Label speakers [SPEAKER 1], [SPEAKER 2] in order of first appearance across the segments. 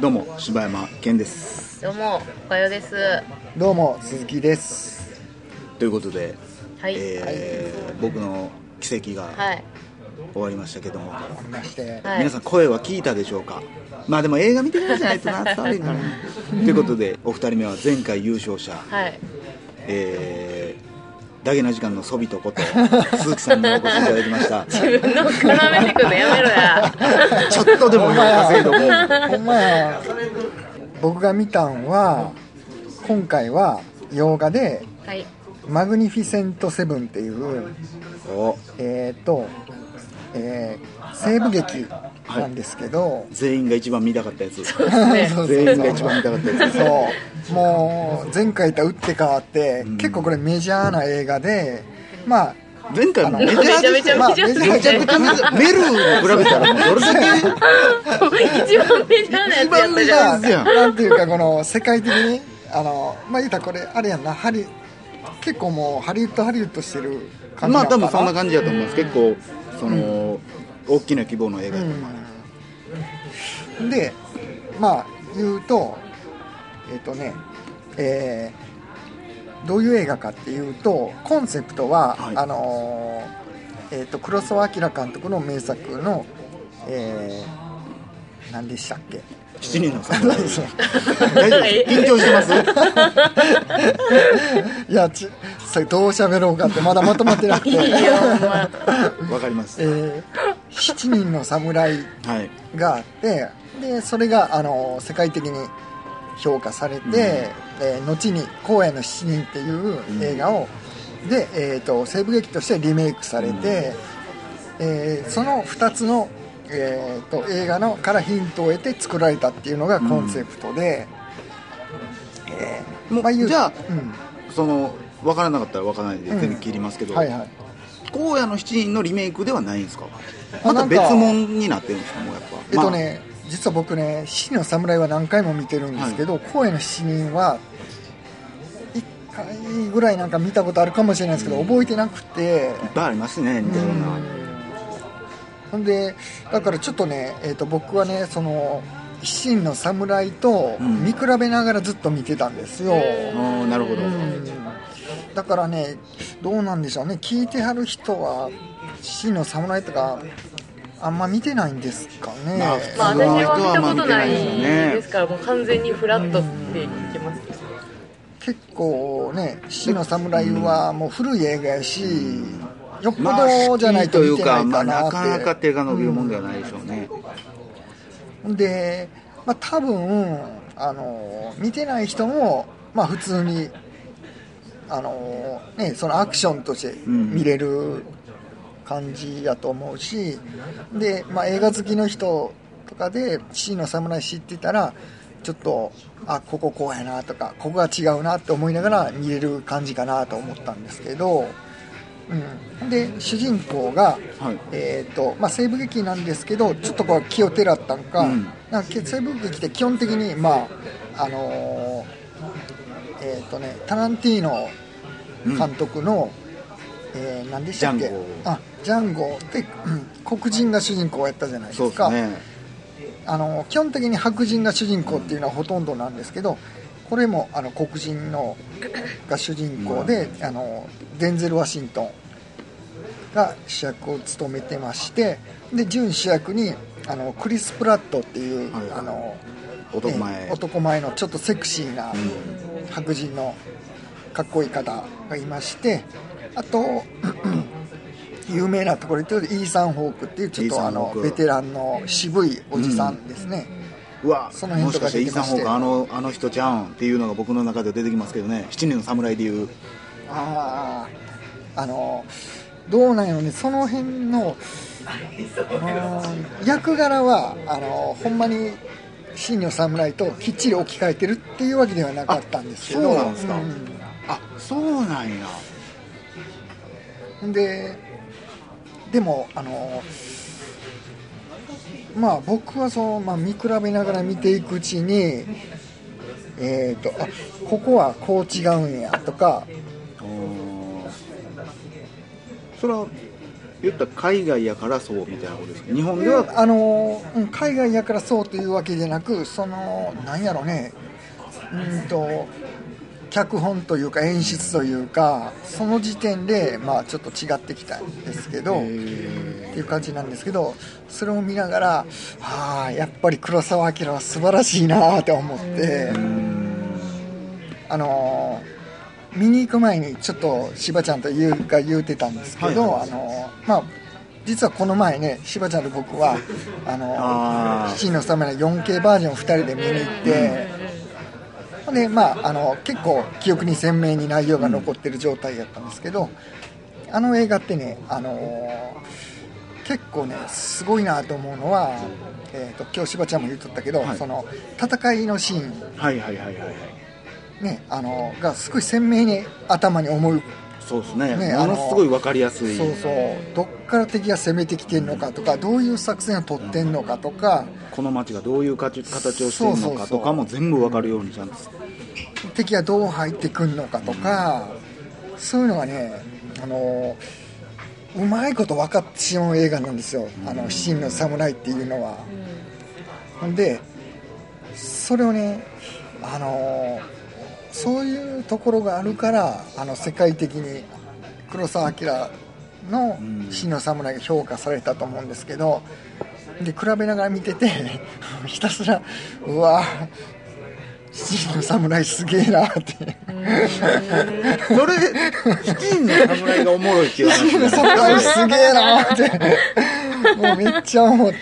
[SPEAKER 1] どうも柴山健です
[SPEAKER 2] どうも、おかよです。
[SPEAKER 3] どうも鈴木です
[SPEAKER 1] ということで、
[SPEAKER 2] はい。
[SPEAKER 1] えー僕の奇跡が
[SPEAKER 2] はい。
[SPEAKER 1] 終わりましたけども、
[SPEAKER 3] ありまして、
[SPEAKER 2] はい。
[SPEAKER 1] 皆さん声は聞いたでしょうか？まあでも映画見てからじゃないとな伝わるかなということでお二人目は前回優勝者、
[SPEAKER 2] はい。
[SPEAKER 1] えー、ダゲな時間のソビトこと鈴木さんにお越しいただきました
[SPEAKER 2] 自分の絡めてくるのやめろや。
[SPEAKER 1] ちょっとでも稼いどこう
[SPEAKER 3] ほんまや僕が見たんは今回は洋画で
[SPEAKER 2] はい。
[SPEAKER 3] 「マグニフィセント・セブン」っていう
[SPEAKER 1] お
[SPEAKER 3] えっ、と、えー西部劇なんですけど、
[SPEAKER 1] 全員が一番見たかったやつ。
[SPEAKER 2] そうです。ね。
[SPEAKER 3] そう
[SPEAKER 1] 全員が一番見たかったやつ
[SPEAKER 3] そう。もう前回とは打って変わって、結構これメジャーな映画でまあ
[SPEAKER 1] 前回もメジャーですよ
[SPEAKER 2] めちゃめちゃメジャー
[SPEAKER 1] めちゃくちゃメルに比べたらもうどれだけ
[SPEAKER 2] 一番メジャーなやつや。ったじゃん。
[SPEAKER 1] 一番メジャーですや。ん
[SPEAKER 3] なんていうかこの世界的にあのまあ言うたらこれあれやんな。ハリ結構もうハリウッドハリウッドしてる感じ
[SPEAKER 1] まあ多分そんな感じだと思います。結構その、大きな規模の映画やと
[SPEAKER 3] うん。でまあ言うとえっ、とねえーどういう映画かっていうとコンセプトは、
[SPEAKER 1] はい。
[SPEAKER 3] あのーえっ、と黒澤明監督の名作のえー何でしたっけ？
[SPEAKER 1] 七人の侍大緊張してます
[SPEAKER 3] い。やちそれどう喋ろうかってまだまとまってなくて。
[SPEAKER 1] わかります。
[SPEAKER 3] えー。七人の侍
[SPEAKER 1] はい
[SPEAKER 3] があってでそれがあの世界的に評価されて、えー後に「荒野の七人」っていう映画を、で、えー、と西部劇としてリメイクされて、えーその2つの、えー、と映画のからヒントを得て作られたっていうのがコンセプトで、えー
[SPEAKER 1] もう
[SPEAKER 3] まあ
[SPEAKER 1] じゃあ
[SPEAKER 3] うん。
[SPEAKER 1] その分からなかったら分からないで全然切りますけど、
[SPEAKER 3] はいはい。
[SPEAKER 1] 荒野の七人のリメイクではないんですか？
[SPEAKER 3] あ
[SPEAKER 1] また別物になってるんですか？もうやっぱ。
[SPEAKER 3] えっとね、実は僕ね「七人の侍」は何回も見てるんですけど「荒野の七人」は1回ぐらいなんか見たことあるかもしれないですけど、覚えてなくて。
[SPEAKER 1] まあいっぱいありますね似たような
[SPEAKER 3] ほんでだからちょっとね、えっと僕はねその「七人の侍」と
[SPEAKER 1] うん。
[SPEAKER 3] 見比べながらずっと見てたんですよ、
[SPEAKER 1] あーなるほど、
[SPEAKER 3] うん。だからねどうなんでしょうね。聞いてはる人は「七人の侍」とかあんま見てないんですかね、
[SPEAKER 1] まあ
[SPEAKER 2] まあ、
[SPEAKER 1] 普通の人
[SPEAKER 2] 私は見た
[SPEAKER 1] はまあ見て
[SPEAKER 2] ことな
[SPEAKER 1] ないいですよね
[SPEAKER 2] ですから、もう完全にフラットって言ってます。
[SPEAKER 3] 結構ね「死の侍」はもう古い映画やし、よっぽどじゃないと見
[SPEAKER 1] というか、
[SPEAKER 3] てない
[SPEAKER 1] まあ、
[SPEAKER 3] かなって、
[SPEAKER 1] なかなか手が伸びるもんではないでしょうね、
[SPEAKER 3] うんで、まあ、多分あの見てない人も、まあ、普通にあの、ね、そのアクションとして見れる感じやと思うしで、まあ、映画好きの人とかで「死の侍」知ってたらちょっとあこここうやなとかここが違うなって思いながら見れる感じかなと思ったんですけど、うん、で主人公が、
[SPEAKER 1] はい。
[SPEAKER 3] えーとまあ、西部劇なんですけどちょっとこう気をてらったんか,、
[SPEAKER 1] うん。
[SPEAKER 3] なんか西部劇って基本的に、まああのーえーとね、タランティーノ監督の、えー何でしたっけ？
[SPEAKER 1] ジャンゴ。
[SPEAKER 3] あジャンゴって、うん黒人が主人公やったじゃないですか。
[SPEAKER 1] すね。
[SPEAKER 3] あの基本的に白人が主人公っていうのはほとんどなんですけどこれもあの黒人のが主人公で、あのデンゼル・ワシントンが主役を務めてましてで準主役にあのクリス・プラットっていう、
[SPEAKER 1] はい
[SPEAKER 3] あの
[SPEAKER 1] 男前、
[SPEAKER 3] え男前のちょっとセクシーな白人のかっこいい方がいましてあと 有名なところで言うとイーサン・ホークっていうちょっとあのベテランの渋いおじさんですね、
[SPEAKER 1] うわ
[SPEAKER 3] その辺とか
[SPEAKER 1] もしかしてイーサン・ホークあのあの人じゃんっていうのが僕の中で出てきますけどね。七人の侍でいう。
[SPEAKER 3] あああのどうなんやろね。その辺のうん役柄はあのほんまに真の侍ときっちり置き換えてるっていうわけではなかったんですけど。
[SPEAKER 1] あそうなんですか。
[SPEAKER 3] う
[SPEAKER 1] あそうなんや。
[SPEAKER 3] んででもあのまあ僕はその、まあ、見比べながら見ていくうちにえー、とあここはこう違うんやとか
[SPEAKER 1] それは言ったら海外やからそうみたいなことですか？日本では
[SPEAKER 3] あのうん海外やからそうというわけじゃなくそのなんやろね。うんと脚本というか演出というかその時点でまあちょっと違ってきたんですけどっていう感じなんですけどそれを見ながらはあやっぱり黒澤明は素晴らしいなって思ってあの見に行く前にちょっと柴ちゃんと言うが言うてたんですけど、
[SPEAKER 1] はい
[SPEAKER 3] あのまあ実はこの前ね柴ちゃんと僕はあの
[SPEAKER 1] あー。
[SPEAKER 3] 七人の侍の 4K バージョンを2人で見に行って、でまああの結構記憶に鮮明に内容が残ってる状態だったんですけど、あの映画ってねあの結構ねすごいなと思うのは、えー、と今日柴ちゃんも言っとったけど、
[SPEAKER 1] はい。
[SPEAKER 3] その戦いのシーン。
[SPEAKER 1] はいはいはいはい。はい
[SPEAKER 3] ね、あのがすごい鮮明に頭に思う。
[SPEAKER 1] そうですね。
[SPEAKER 3] ね
[SPEAKER 1] ものすごい分かりやすい。
[SPEAKER 3] そうそう。どっから敵が攻めてきてるのかとかどういう作戦を取ってんのかとか。
[SPEAKER 1] この街がどういう形形をしてるのかとかも全部分かるようにちゃんと
[SPEAKER 3] 敵がどう入ってくるのかとかそういうのがねあのうまいこと分かってしまう映画なんですよ「あの七人の侍」っていうのは。ほんでそれをねあのそういうところがあるからあの世界的に黒澤明の「死の侍」が評価されたと思うんですけどで比べながら見てて ひたすらうわ七人の侍すげえなって。
[SPEAKER 1] それ七人の侍がおもろいっていう話
[SPEAKER 3] 七人の侍すげえなって。もうめっちゃ思って。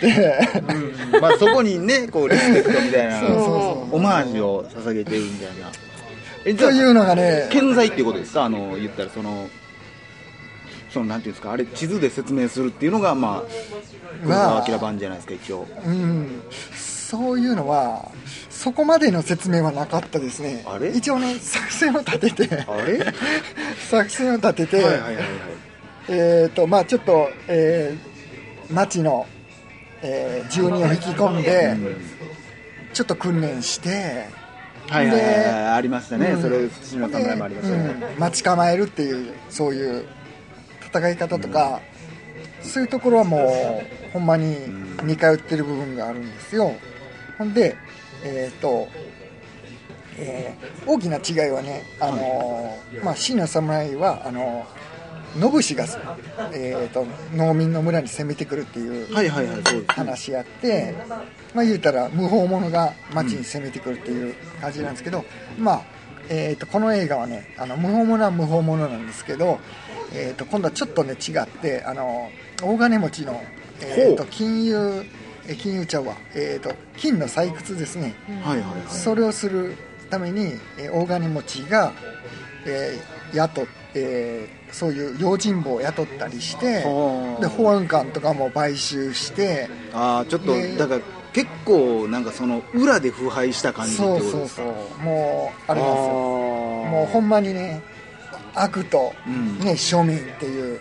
[SPEAKER 1] うん。まあそこにねこうリスペクトみたいな
[SPEAKER 3] そうそうそう。
[SPEAKER 1] オマージュを捧げてるみたいな。え
[SPEAKER 3] というのがね
[SPEAKER 1] 健在っていうことですか？あの言ったらそのそのなんていうんですか？あれ地図で説明するっていうのがまあ黒澤明版じゃないですか一応。
[SPEAKER 3] うん、そういうのはそこまでの説明はなかったですね。
[SPEAKER 1] あれ？
[SPEAKER 3] 一応ね作戦を立てて。作戦を立てて、
[SPEAKER 1] はいはいはい
[SPEAKER 3] えっ、とまあちょっと、えー町の、えー住人を引き込んで、ちょっと訓練して
[SPEAKER 1] はいはいはい
[SPEAKER 3] で
[SPEAKER 1] はい。ありましたね、
[SPEAKER 3] うん。
[SPEAKER 1] それ土の侍もありましたね、
[SPEAKER 3] うん。待ち構えるっていうそういう戦い方とか、そういうところはもうほんまに似通ってる部分があるんですよほんでえっ、と、えー大きな違いはねあのーまあ真の侍はあの野武が、えー、と農民の村に攻めてくるっていう
[SPEAKER 1] はいはいはいそうですね。
[SPEAKER 3] 話やって、まあ、言うたら無法者が町に攻めてくるっていう感じなんですけど、まあえー、とこの映画はねあの無法者は無法者なんですけど、えー、と今度はちょっとね違ってあの大金持ちの、えー、と金融え金融ちゃうわ、えー、と金の採掘ですね、
[SPEAKER 1] はいはいはい。
[SPEAKER 3] それをするために、えー大金持ちが、えー雇っえーそういう用心棒を雇ったりして
[SPEAKER 1] はあ。
[SPEAKER 3] で保安官とかも買収して
[SPEAKER 1] ああちょっと
[SPEAKER 3] で
[SPEAKER 1] だから結構なんかその裏で腐敗した感じってこ
[SPEAKER 3] そう
[SPEAKER 1] とですか？
[SPEAKER 3] そうそうもうあれですよ。も
[SPEAKER 1] も
[SPEAKER 3] うほんまにね悪と、
[SPEAKER 1] うん。
[SPEAKER 3] ね、庶民っていう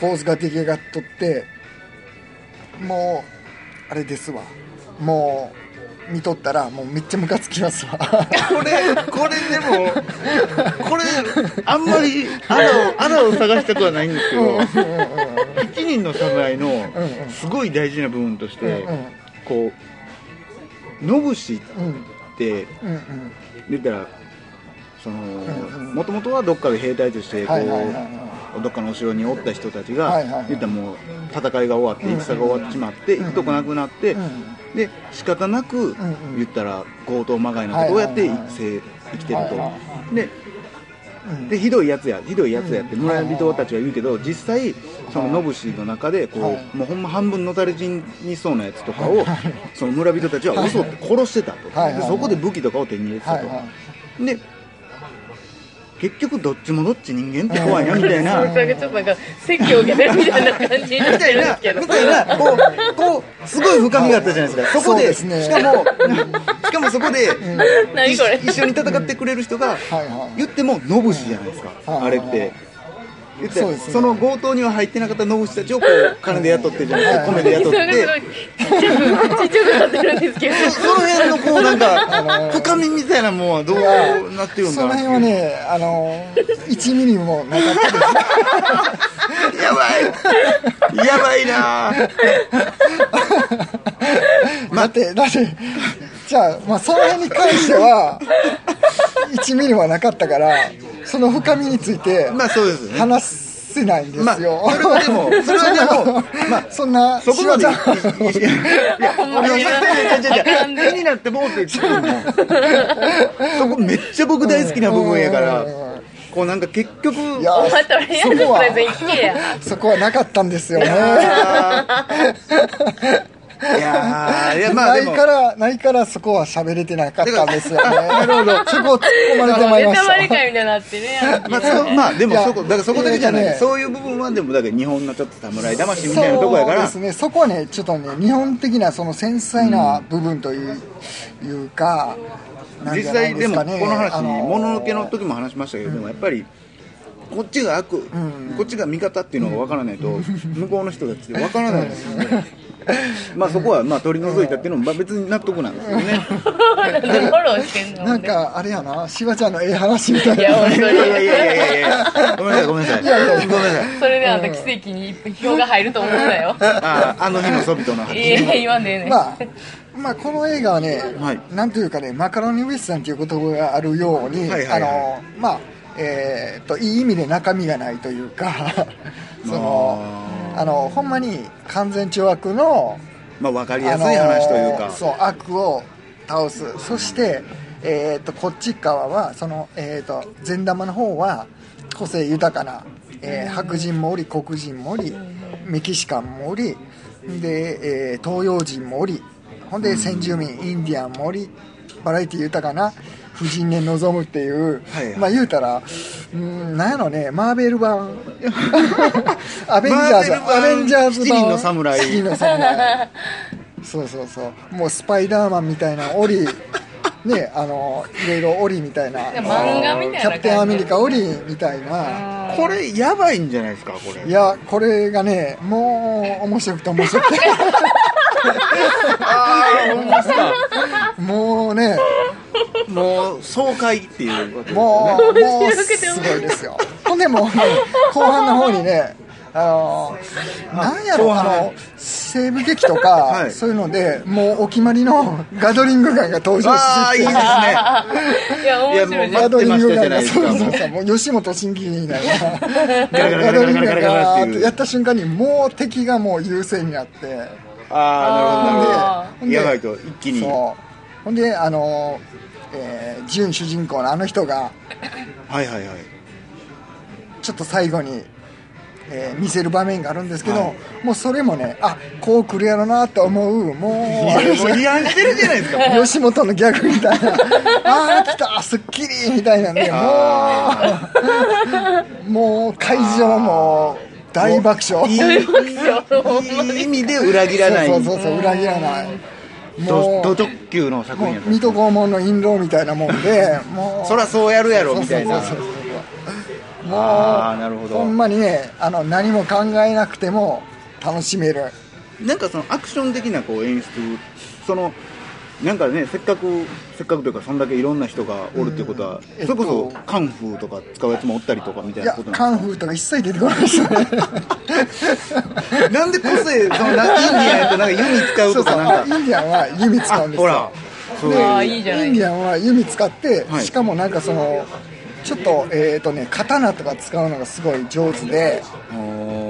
[SPEAKER 3] 構図が出来上がっとってもうあれですわ。もう見とったらもうめっちゃムカつきますわ。
[SPEAKER 1] これこれでもこれあんまり穴を穴を探したくはないんですけど七人の侍の
[SPEAKER 3] うん。
[SPEAKER 1] すごい大事な部分として
[SPEAKER 3] うんうん。
[SPEAKER 1] こう野武士っ
[SPEAKER 3] うん
[SPEAKER 1] て
[SPEAKER 3] うんうん。
[SPEAKER 1] 言ったらそのもともとはどっかで兵隊としてこ
[SPEAKER 3] はいはいはいは
[SPEAKER 1] うどっかのお城におった人たちが
[SPEAKER 3] はいはいはい。
[SPEAKER 1] 言ったらもう戦いが終わって戦が終わってしまって
[SPEAKER 3] うん。
[SPEAKER 1] 行くとこなくなって
[SPEAKER 3] うん。
[SPEAKER 1] で仕方なく
[SPEAKER 3] んうん。
[SPEAKER 1] 言ったら強盗まがいのことをやって生生きてると。で
[SPEAKER 3] うん。
[SPEAKER 1] でひどいやつやひどいやつやって村人たちは言うけど実際その野武の中でこ
[SPEAKER 3] はい。う
[SPEAKER 1] もうほんま半分のたれ死にそうなやつとかをその村人たちは襲って殺してたと。でそこで武器とかを手に入れてたと。で結局どっちもどっち人間って怖いなみたいな。
[SPEAKER 2] なんかちょっとなんか説教受けてるみたいな感じになって
[SPEAKER 1] みたいな。
[SPEAKER 2] るんですけど
[SPEAKER 1] みたいなこうこうすごい深みがあったじゃないですかそこ
[SPEAKER 3] そう
[SPEAKER 1] で
[SPEAKER 3] ね。
[SPEAKER 1] しかも しかもそこで
[SPEAKER 2] 何これ。
[SPEAKER 1] 一緒に戦ってくれる人が言っても野武士じゃないですか、
[SPEAKER 3] はい。
[SPEAKER 1] あれって言って
[SPEAKER 3] ね。
[SPEAKER 1] その強盗には入ってなかった野武士たちをこう金で雇ってじゃないですか。米で雇って。
[SPEAKER 2] ちっちゃくちっちゃくなってるんですけど。
[SPEAKER 1] その辺のこうなんか 深みみたいなもんはどうなってるん
[SPEAKER 3] その
[SPEAKER 1] かな
[SPEAKER 3] 辺はねあの1ミリもなかったです。
[SPEAKER 1] やばい。やばいな。
[SPEAKER 3] だって、だって、じゃあ、まあ、その辺に関しては、1ミリはなかったから、その深みについて、
[SPEAKER 1] まあそうですね。
[SPEAKER 3] 話せないんですよ。
[SPEAKER 1] まあそれはでもそれはでもまあ
[SPEAKER 3] そんな、
[SPEAKER 1] そこまでいやいや
[SPEAKER 2] ほん。まに
[SPEAKER 1] いやいやいやいやいや気になってもうって言ってもそこめっちゃ僕大好きな部分やからこうなんか結局
[SPEAKER 3] いや
[SPEAKER 2] お前とりあえずプレゼン聞けや。
[SPEAKER 3] そこはなかったんですよね。
[SPEAKER 1] いやーいやまあ
[SPEAKER 3] ないから、ないからそこは喋れてなかったんですよね。
[SPEAKER 1] なるほど。
[SPEAKER 3] そこを突っ込まれてまいりまし
[SPEAKER 2] ネタバレみたいになってね。
[SPEAKER 1] まあ、そうまあでもそこだからそこだけじゃない、そういう部分はでもだから日本のちょっと侍魂みたいなとこやから。
[SPEAKER 3] そうですね、そこはね、ちょっとね、日本的なその繊細な部分という,、いうか、
[SPEAKER 1] 実際ですもこの話もののけの時も話しましたけれども、やっぱりこっちが悪、
[SPEAKER 3] ん。
[SPEAKER 1] こっちが味方っていうのが分からないと、向こうの人たちって分からないですよね まあそこはまあ取り除いたっていうのもまあ別に納得なんですよね。
[SPEAKER 2] 何 フォローしてんの
[SPEAKER 3] なんかあれやな、しばちゃんのええ話みたいな。
[SPEAKER 2] いや本当に。
[SPEAKER 1] いやいやいやいやいやごめんなさいごめんなさいごめんなさい
[SPEAKER 2] それであんた奇跡に票が入ると思うんだよ
[SPEAKER 1] あああの日のソビトの
[SPEAKER 2] いや言わんでええねん
[SPEAKER 3] まあ、まあ、この映画はね、
[SPEAKER 1] はい
[SPEAKER 3] なんというかね、マカロニウエスタンという言葉があるように、
[SPEAKER 1] はいはいはい
[SPEAKER 3] あの、まあ、えーっと、いい意味で中身がないというか、その、あの、ほんまに完全懲悪の、
[SPEAKER 1] まあ分かりやすい話というか、
[SPEAKER 3] そう悪を倒す。そして、えー、とこっち側はその、えー、と善玉の方は個性豊かな、えー白人もおり黒人もおりメキシカンもおりで、えー東洋人もおりほんで先住民インディアンもおりバラエティ豊かな婦人で臨むっていう、
[SPEAKER 1] はいはい。
[SPEAKER 3] まあ言うたらうんなんやろねマーベル版。アベンジャーズアベンジャーズ版。
[SPEAKER 1] 七人の侍。
[SPEAKER 3] 七人の侍。そうそうそう。もうスパイダーマンみたいなオリ ねあのいろいろオリみたいな。
[SPEAKER 2] 漫画みたいな
[SPEAKER 3] キャプテンアメリカオリみたいな。
[SPEAKER 1] これやばいんじゃないですかこれ。
[SPEAKER 3] いやこれがねもう面白くて面白くて。
[SPEAKER 1] ああほんまっすか。
[SPEAKER 3] もうね
[SPEAKER 1] もう爽快っていうことで
[SPEAKER 3] もうもうすごい。ですよほんでもうね後半の方にねあのなんやろあの西部劇とか、
[SPEAKER 1] はい。
[SPEAKER 3] そういうのでもうお決まりのガドリングガンが登場してきて
[SPEAKER 1] ああいいですね。
[SPEAKER 2] いや面白い。
[SPEAKER 3] ガドリングガンがそうそう。そうもう吉本新喜劇みたいな
[SPEAKER 1] ガ
[SPEAKER 3] ドリングガンがやった瞬間にもう敵がもう優勢になって
[SPEAKER 1] ああなるほど
[SPEAKER 3] ほんで
[SPEAKER 1] やばいと一気に
[SPEAKER 3] そうほんであの、えー、準主人公のあの人が
[SPEAKER 1] はいはいはい。
[SPEAKER 3] ちょっと最後に、えー見せる場面があるんですけど、
[SPEAKER 1] はい。
[SPEAKER 3] もうそれもねあこう来るやろなと思うもう
[SPEAKER 1] いやもう違反してるじゃないですか。
[SPEAKER 3] 吉本のギャグみたいな。ああ来たすっきりみたいなんでも
[SPEAKER 1] あ
[SPEAKER 3] うもう会場も大爆笑。
[SPEAKER 1] いいいい意味で裏切らない。
[SPEAKER 3] そうそうそう裏切らない。
[SPEAKER 1] ド
[SPEAKER 3] もう
[SPEAKER 1] ド直球の作
[SPEAKER 3] も
[SPEAKER 1] 品
[SPEAKER 3] 水戸黄門の印籠みたいなもんで もう。
[SPEAKER 1] そらそうやるやろみたいな。
[SPEAKER 3] そうそうそうそう。もう
[SPEAKER 1] ああなるほど。
[SPEAKER 3] ほんまにねあの何も考えなくても楽しめる。
[SPEAKER 1] なんかそのアクション的なこう演出そのなんかねせっかくせっかくというかそんだけいろんな人がおるってことは、
[SPEAKER 3] えっと
[SPEAKER 1] それこそカンフーとか使うやつもおったりとかみたいなことなん
[SPEAKER 3] カンフーとか一切出てこないです。よ ね
[SPEAKER 1] なんで個性そのなインディアンやとなんか弓使うとかなんか？
[SPEAKER 3] インディアンは弓使うんですよ。
[SPEAKER 1] ほら。そういう。
[SPEAKER 2] ああいいじゃない
[SPEAKER 3] インディアンは弓使って、
[SPEAKER 1] はい。
[SPEAKER 3] しかもなんかそのちょっとえっ、とね刀とか使うのがすごい上手で
[SPEAKER 1] あー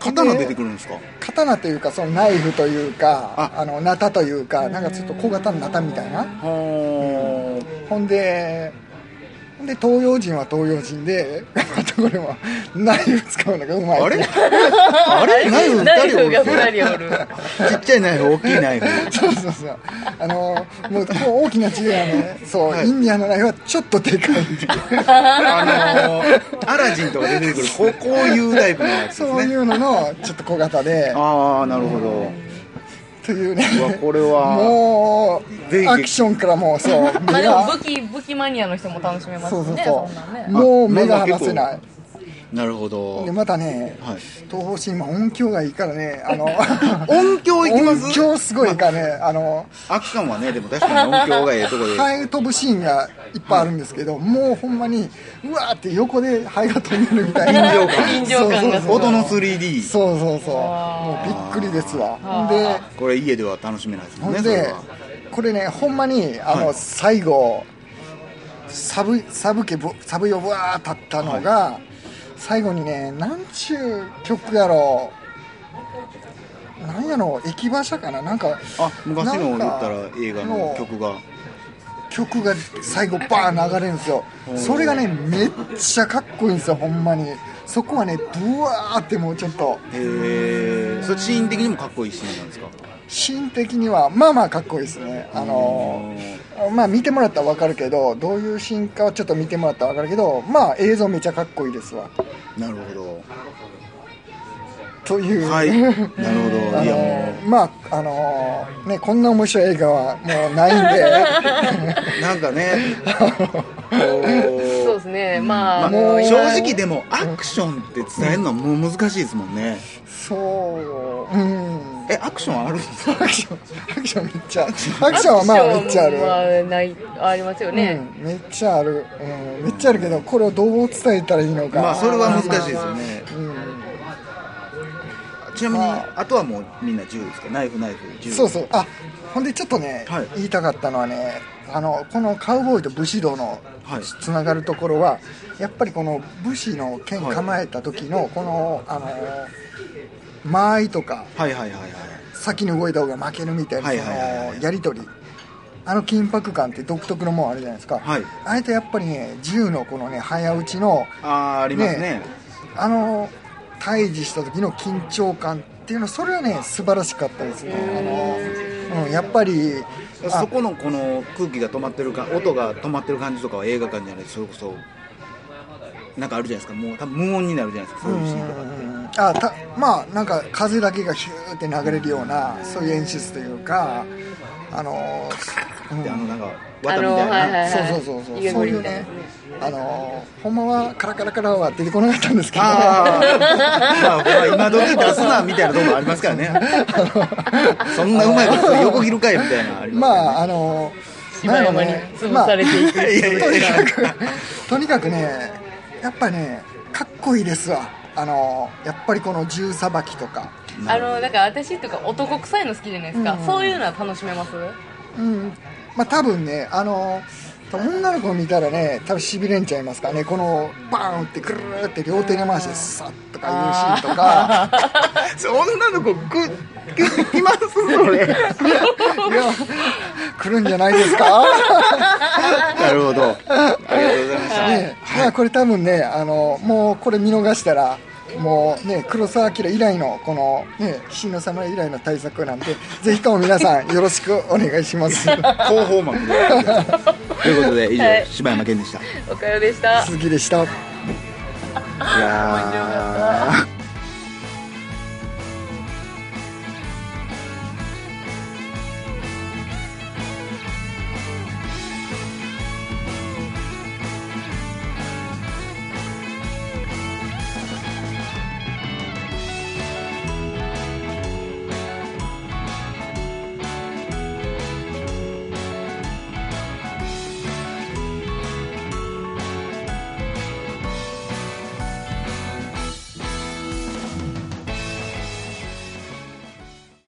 [SPEAKER 1] 刀出てくるんですか？
[SPEAKER 3] 刀というかそのナイフというか
[SPEAKER 1] あ。
[SPEAKER 3] あのナタというかなんかちょっと小型のナタみたいな。
[SPEAKER 1] は
[SPEAKER 3] ほんでほんで東洋人は東洋人でこれは。ナイフ使うのがうまい。
[SPEAKER 1] あれ？あれ？ナイフ2
[SPEAKER 2] ナイフが
[SPEAKER 1] 人おる
[SPEAKER 2] 2人おる。
[SPEAKER 1] ちっちゃいナイフ大きいナイフ。
[SPEAKER 3] そうそうそう。あのもうもう大きな違いはねそう、
[SPEAKER 1] はい。
[SPEAKER 3] インディアンのナイフはちょっとでかい
[SPEAKER 1] あのー、アラジンとか出てくるこうこういうタイプのやつですね。
[SPEAKER 3] そういうののちょっと小型で。
[SPEAKER 1] ああなるほど。
[SPEAKER 3] というね。
[SPEAKER 1] これは
[SPEAKER 3] もうアクションからもうそう
[SPEAKER 2] まあ
[SPEAKER 3] 目
[SPEAKER 2] でも
[SPEAKER 3] が
[SPEAKER 2] 武器武器マニアの人も楽しめます
[SPEAKER 3] そうそう
[SPEAKER 2] ね
[SPEAKER 3] そ
[SPEAKER 2] んなんね。
[SPEAKER 3] うもう目が離せない
[SPEAKER 1] なるほど。
[SPEAKER 3] でまたね、
[SPEAKER 1] はい。
[SPEAKER 3] 東方シネマ音響がいいからねあの
[SPEAKER 1] 音響いきます？
[SPEAKER 3] 音響すごいからねあの
[SPEAKER 1] アクションはねでも確かに音響がええとこで。
[SPEAKER 3] ハエ飛ぶシーンがいっぱいあるんですけど、もうほんまにうわーって横でハエが飛んでるみたいな。
[SPEAKER 1] 臨場感。
[SPEAKER 2] が。
[SPEAKER 3] そうそうそう。
[SPEAKER 1] 音の 3D
[SPEAKER 3] そうそうそう。もうびっくりですわ。ほんで
[SPEAKER 1] これ家では楽しめないですも
[SPEAKER 3] ほん
[SPEAKER 1] ねそれは。
[SPEAKER 3] これねほんまにあの、
[SPEAKER 1] はい。
[SPEAKER 3] 最後サブサブケブサブよぶわー立ったのが、最後にねなんちゅう曲やろう。なんやろ駅馬車かな。なんか
[SPEAKER 1] あ昔の言ったら映画の曲が。
[SPEAKER 3] 曲が最後バーン流れるんですよ。それがねめっちゃかっこいいんですよほんまに。そこはねブワーってもうちょっと。
[SPEAKER 1] へえそれシーン的にもかっこいいシーンなんですか？
[SPEAKER 3] シーン的にはまあまあかっこいいですね。あのまあ見てもらったら分かるけどどういうシーンかはちょっと見てもらったら分かるけどまあ映像めちゃかっこいいですわ。
[SPEAKER 1] なるほど。
[SPEAKER 3] という、
[SPEAKER 1] はい。なるほ
[SPEAKER 3] あ
[SPEAKER 1] どいやも
[SPEAKER 3] のまああのねこんな面白い映画はもうないんで。
[SPEAKER 1] う なんかね
[SPEAKER 2] そうですね。まあ
[SPEAKER 1] まあ、
[SPEAKER 3] もう
[SPEAKER 1] 正直でもアクションって伝えるのはもう難しいですもんね。
[SPEAKER 3] そう。うん
[SPEAKER 1] えアクションあるんですか？
[SPEAKER 3] アクション。アクションめっちゃアクションはまあめっちゃある。
[SPEAKER 2] まあないありますよね、
[SPEAKER 3] うん、めっちゃある、うん、めっちゃあるけどこれをどう伝えたらいいのか。
[SPEAKER 1] まあそれは難しいですよね。
[SPEAKER 3] うん。
[SPEAKER 1] ちなみに
[SPEAKER 3] ま
[SPEAKER 1] あ。とはもうみんな銃ですか？ナイフナイフ銃
[SPEAKER 3] そうそう。あほんでちょっとね、
[SPEAKER 1] はい。
[SPEAKER 3] 言いたかったのはねあのこのカウボーイと武士道の
[SPEAKER 1] はい。
[SPEAKER 3] つながるところはやっぱりこの武士の剣構えた時のこのあの間合いとか
[SPEAKER 1] はいはいはいはい。
[SPEAKER 3] 先に動いた方が負けるみたいな
[SPEAKER 1] はい
[SPEAKER 3] そ
[SPEAKER 1] はい
[SPEAKER 3] やり取り。あの緊迫感って独特のもんあるじゃないですか、
[SPEAKER 1] はい。
[SPEAKER 3] あれとやっぱりね銃のこのね早打ちの
[SPEAKER 1] ああありますね。
[SPEAKER 3] ねあの対峙した時の緊張感っていうのそれはね素晴らしかったですね。あの、うん、やっぱりあ
[SPEAKER 1] そこのこの空気が止まってるか音が止まってる感じとかは映画館じゃないそれこそなんかあるじゃないですか。もう多分無音になるじゃないですか。そういうシーンとか
[SPEAKER 3] あたまあなんか風だけがヒューって流れるようなそういう演出というかあの、うん
[SPEAKER 1] であのなんか綿みたいな、
[SPEAKER 2] はいはい
[SPEAKER 3] そうそうそうそう。
[SPEAKER 2] 湯
[SPEAKER 3] そういう
[SPEAKER 2] ね
[SPEAKER 3] あのほんまはカラカラカラは出てこなかったんですけど。
[SPEAKER 1] あー。まあ、まあ今時出すなみたいなところありますからね。そんなうまいこと横切るかいみたいなのあり
[SPEAKER 3] ま
[SPEAKER 1] ます
[SPEAKER 3] ああの
[SPEAKER 2] 柴山に潰されていく、
[SPEAKER 1] からねいやいや
[SPEAKER 3] とに
[SPEAKER 1] いや
[SPEAKER 3] かくとにかくねやっぱねかっこいいですわあのやっぱりこの銃さばきとか。
[SPEAKER 2] あのだから私とか男臭いの好きじゃないですか、
[SPEAKER 3] うん。
[SPEAKER 2] そういうのは楽しめます？
[SPEAKER 3] うん。まあ多分ねあの女の子見たらね多分しびれんちゃいますからね。このバーンってくるーって両手で回してさっとかいうシーンとか。
[SPEAKER 1] 女の子く来ますそれ。
[SPEAKER 3] いや来るんじゃないですか。
[SPEAKER 1] なるほど。ありがとうございました、
[SPEAKER 3] ねまあこれ多分ねあのもうこれ見逃したらもうね黒澤明以来のこのね新の侍以来の対策なんでぜひとも皆さんよろしくお願いします。
[SPEAKER 1] 広報幕で。ということで以上、
[SPEAKER 2] はい。
[SPEAKER 1] 柴山健でした。い
[SPEAKER 2] おかよでした。
[SPEAKER 3] 鈴木でした。
[SPEAKER 1] やー